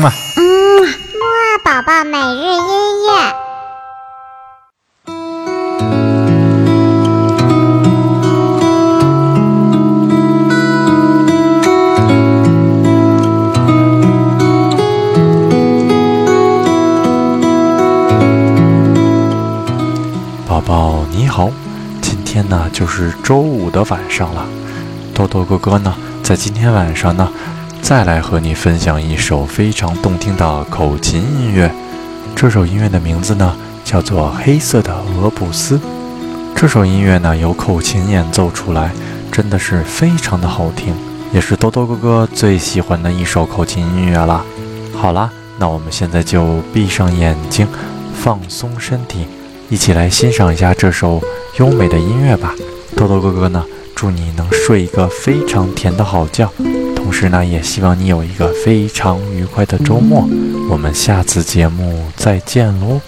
嘛。嗯，木二宝宝每日音乐。宝宝你好，今天呢就是周五的晚上了。豆豆哥哥呢，在今天晚上呢，再来和你分享一首非常动听的口琴音乐。这首音乐的名字呢，叫做《黑色的俄布斯》。这首音乐呢，由口琴演奏出来，真的是非常的好听，也是多多哥哥最喜欢的一首口琴音乐了。好啦，那我们现在就闭上眼睛，放松身体。一起来欣赏一下这首优美的音乐吧，多多哥哥呢，祝你能睡一个非常甜的好觉，同时呢，也希望你有一个非常愉快的周末。我们下次节目再见喽。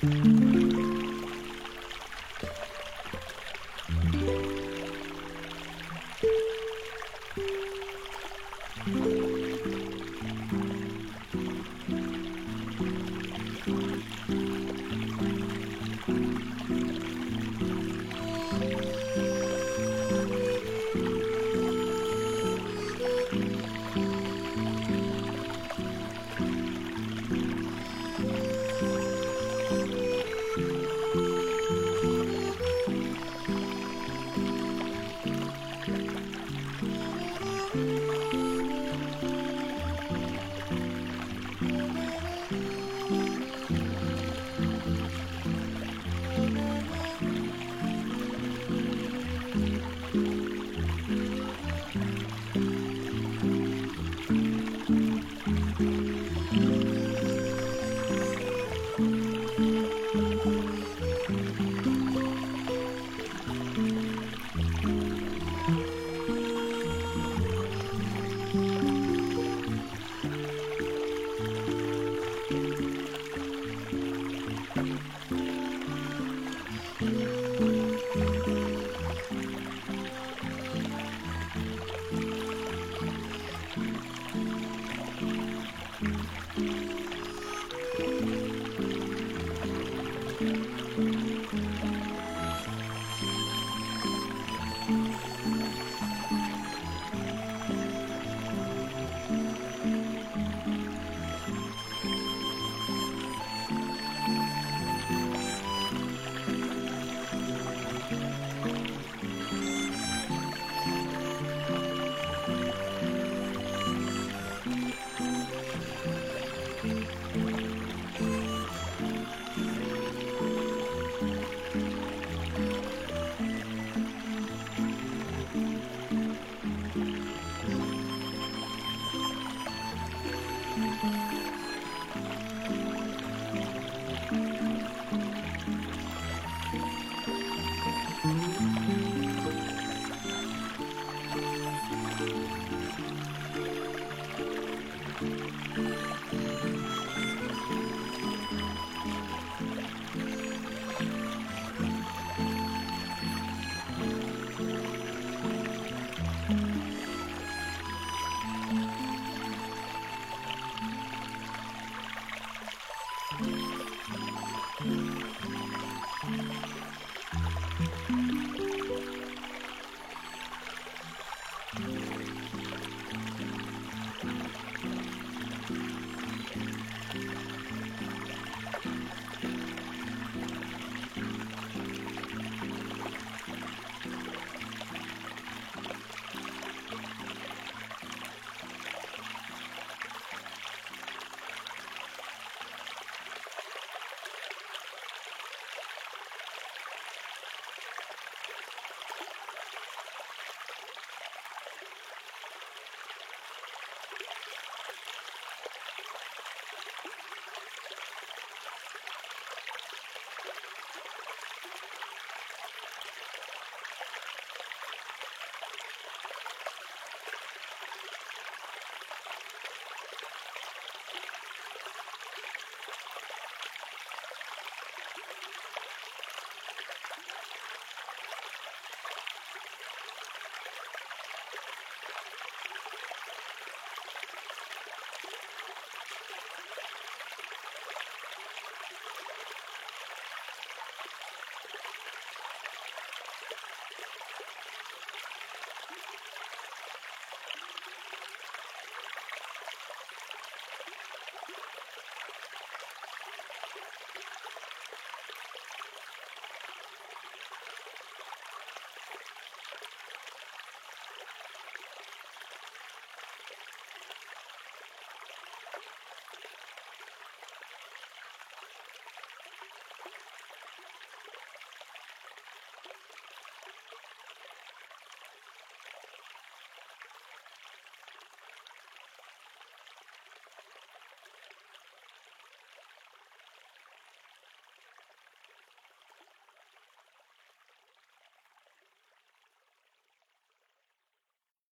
thank mm -hmm. you